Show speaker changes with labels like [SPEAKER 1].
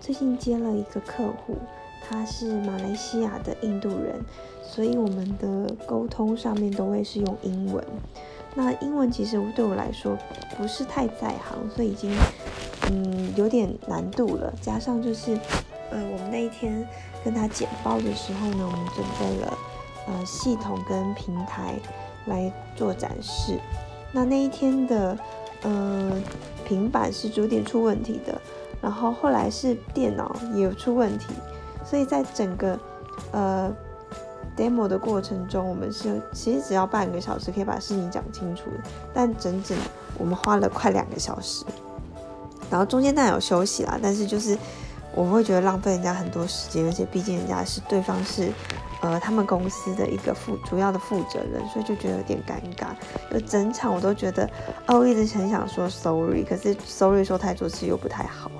[SPEAKER 1] 最近接了一个客户，他是马来西亚的印度人，所以我们的沟通上面都会是用英文。那英文其实对我来说不是太在行，所以已经嗯有点难度了。加上就是呃我们那一天跟他简报的时候呢，我们准备了呃系统跟平台来做展示。那那一天的呃平板是有点出问题的，然后后来是电脑也有出问题，所以在整个呃。demo 的过程中，我们是其实只要半个小时可以把事情讲清楚的，但整整我们花了快两个小时，然后中间当然有休息啦，但是就是我会觉得浪费人家很多时间，而且毕竟人家是对方是呃他们公司的一个负主要的负责人，所以就觉得有点尴尬。就整场我都觉得哦，我一直很想说 sorry，可是 sorry 说太多次又不太好。